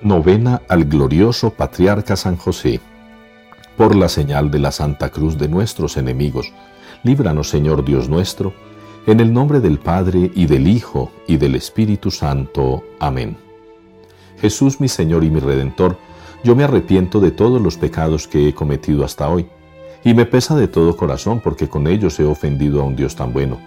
Novena al glorioso patriarca San José. Por la señal de la Santa Cruz de nuestros enemigos, líbranos Señor Dios nuestro, en el nombre del Padre y del Hijo y del Espíritu Santo. Amén. Jesús mi Señor y mi Redentor, yo me arrepiento de todos los pecados que he cometido hasta hoy, y me pesa de todo corazón porque con ellos he ofendido a un Dios tan bueno.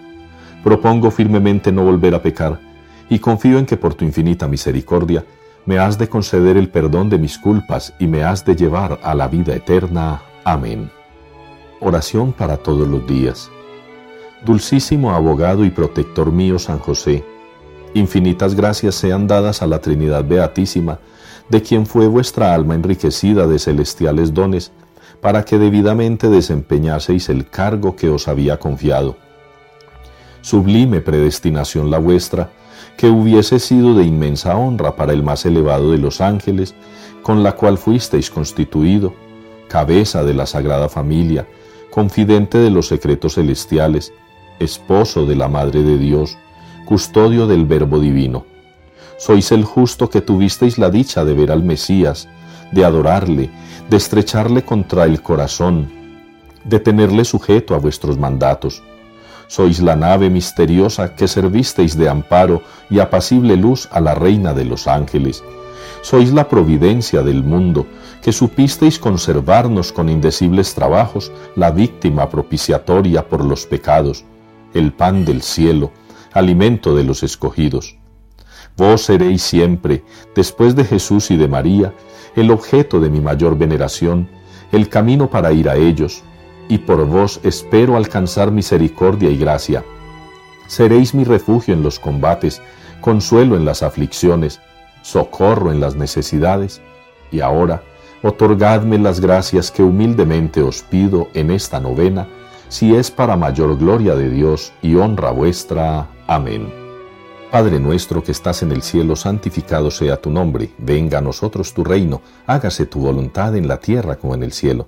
Propongo firmemente no volver a pecar, y confío en que por tu infinita misericordia, me has de conceder el perdón de mis culpas y me has de llevar a la vida eterna. Amén. Oración para todos los días. Dulcísimo abogado y protector mío San José, infinitas gracias sean dadas a la Trinidad Beatísima, de quien fue vuestra alma enriquecida de celestiales dones, para que debidamente desempeñaseis el cargo que os había confiado. Sublime predestinación la vuestra, que hubiese sido de inmensa honra para el más elevado de los ángeles, con la cual fuisteis constituido, cabeza de la Sagrada Familia, confidente de los secretos celestiales, esposo de la Madre de Dios, custodio del Verbo Divino. Sois el justo que tuvisteis la dicha de ver al Mesías, de adorarle, de estrecharle contra el corazón, de tenerle sujeto a vuestros mandatos sois la nave misteriosa que servisteis de amparo y apacible luz a la Reina de los ángeles. Sois la providencia del mundo, que supisteis conservarnos con indecibles trabajos la víctima propiciatoria por los pecados, el pan del cielo, alimento de los escogidos. Vos seréis siempre, después de Jesús y de María, el objeto de mi mayor veneración, el camino para ir a ellos, y por vos espero alcanzar misericordia y gracia. Seréis mi refugio en los combates, consuelo en las aflicciones, socorro en las necesidades. Y ahora, otorgadme las gracias que humildemente os pido en esta novena, si es para mayor gloria de Dios y honra vuestra. Amén. Padre nuestro que estás en el cielo, santificado sea tu nombre, venga a nosotros tu reino, hágase tu voluntad en la tierra como en el cielo.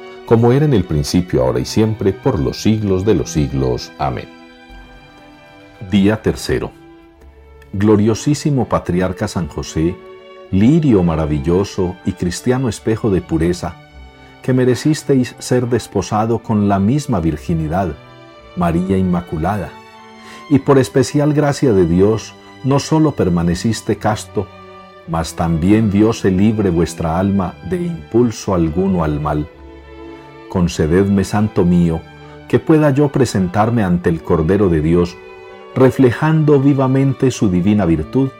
como era en el principio, ahora y siempre, por los siglos de los siglos. Amén. Día tercero. Gloriosísimo Patriarca San José, lirio maravilloso y cristiano espejo de pureza, que merecisteis ser desposado con la misma virginidad, María Inmaculada, y por especial gracia de Dios, no sólo permaneciste casto, mas también diose libre vuestra alma de impulso alguno al mal concededme, Santo mío, que pueda yo presentarme ante el Cordero de Dios, reflejando vivamente su divina virtud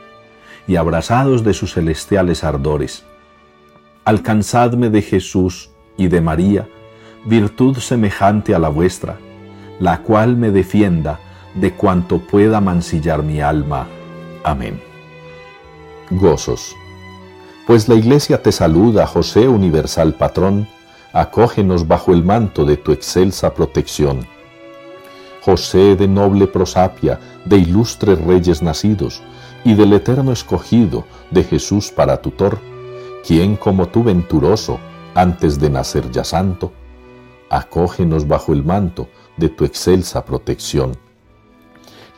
y abrazados de sus celestiales ardores. Alcanzadme de Jesús y de María virtud semejante a la vuestra, la cual me defienda de cuanto pueda mancillar mi alma. Amén. Gozos. Pues la Iglesia te saluda, José universal patrón, acógenos bajo el manto de tu excelsa protección. José de noble prosapia, de ilustres reyes nacidos, y del eterno escogido de Jesús para tutor, quien como tú venturoso, antes de nacer ya santo, acógenos bajo el manto de tu excelsa protección.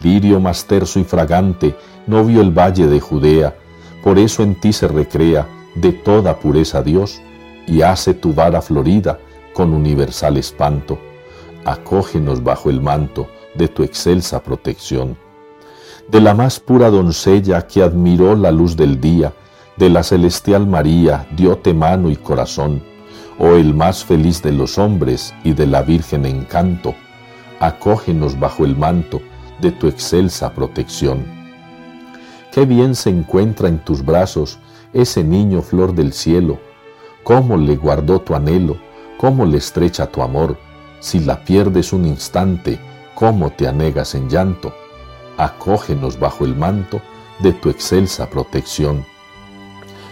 Lirio más terso y fragante, no vio el valle de Judea, por eso en ti se recrea de toda pureza Dios, y hace tu vara florida con universal espanto. Acógenos bajo el manto de tu excelsa protección. De la más pura doncella que admiró la luz del día, de la celestial María, diote mano y corazón, oh el más feliz de los hombres y de la Virgen encanto, acógenos bajo el manto de tu excelsa protección. Qué bien se encuentra en tus brazos ese niño flor del cielo, cómo le guardó tu anhelo, cómo le estrecha tu amor, si la pierdes un instante, cómo te anegas en llanto. Acógenos bajo el manto de tu excelsa protección.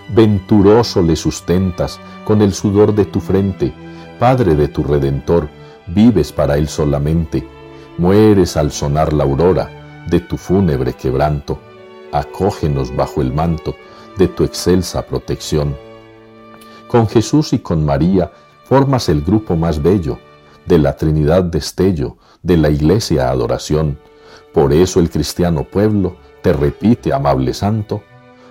venturoso le sustentas con el sudor de tu frente, Padre de tu Redentor, vives para él solamente, mueres al sonar la aurora de tu fúnebre quebranto, acógenos bajo el manto de tu excelsa protección. Con Jesús y con María formas el grupo más bello, de la Trinidad destello, de la Iglesia adoración. Por eso el cristiano pueblo te repite, amable santo,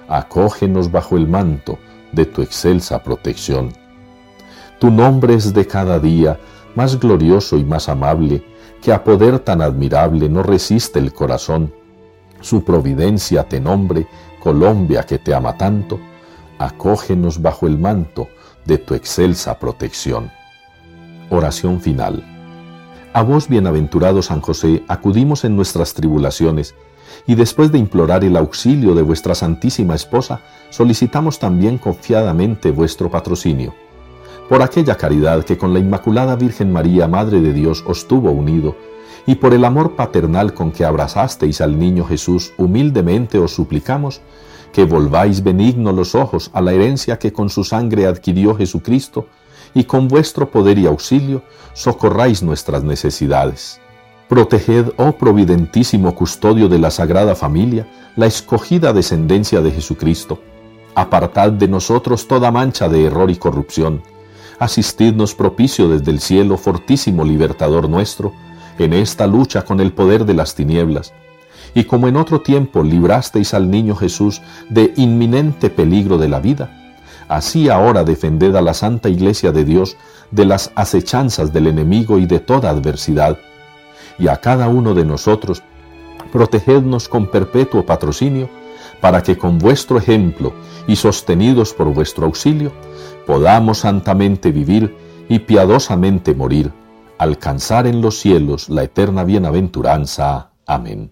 acógenos bajo el manto de tu excelsa protección. Tu nombre es de cada día más glorioso y más amable, que a poder tan admirable no resiste el corazón. Su providencia te nombre, Colombia que te ama tanto, acógenos bajo el manto de tu excelsa protección. Oración final. A vos, bienaventurado San José, acudimos en nuestras tribulaciones, y después de implorar el auxilio de vuestra Santísima Esposa, solicitamos también confiadamente vuestro patrocinio. Por aquella caridad que con la Inmaculada Virgen María, Madre de Dios, os tuvo unido, y por el amor paternal con que abrazasteis al niño Jesús, humildemente os suplicamos que volváis benigno los ojos a la herencia que con su sangre adquirió Jesucristo, y con vuestro poder y auxilio socorráis nuestras necesidades. Proteged, oh providentísimo custodio de la Sagrada Familia, la escogida descendencia de Jesucristo. Apartad de nosotros toda mancha de error y corrupción. Asistidnos propicio desde el cielo, fortísimo libertador nuestro, en esta lucha con el poder de las tinieblas. Y como en otro tiempo librasteis al niño Jesús de inminente peligro de la vida, así ahora defended a la Santa Iglesia de Dios de las acechanzas del enemigo y de toda adversidad. Y a cada uno de nosotros, protegednos con perpetuo patrocinio, para que con vuestro ejemplo y sostenidos por vuestro auxilio, podamos santamente vivir y piadosamente morir alcanzar en los cielos la eterna bienaventuranza. Amén.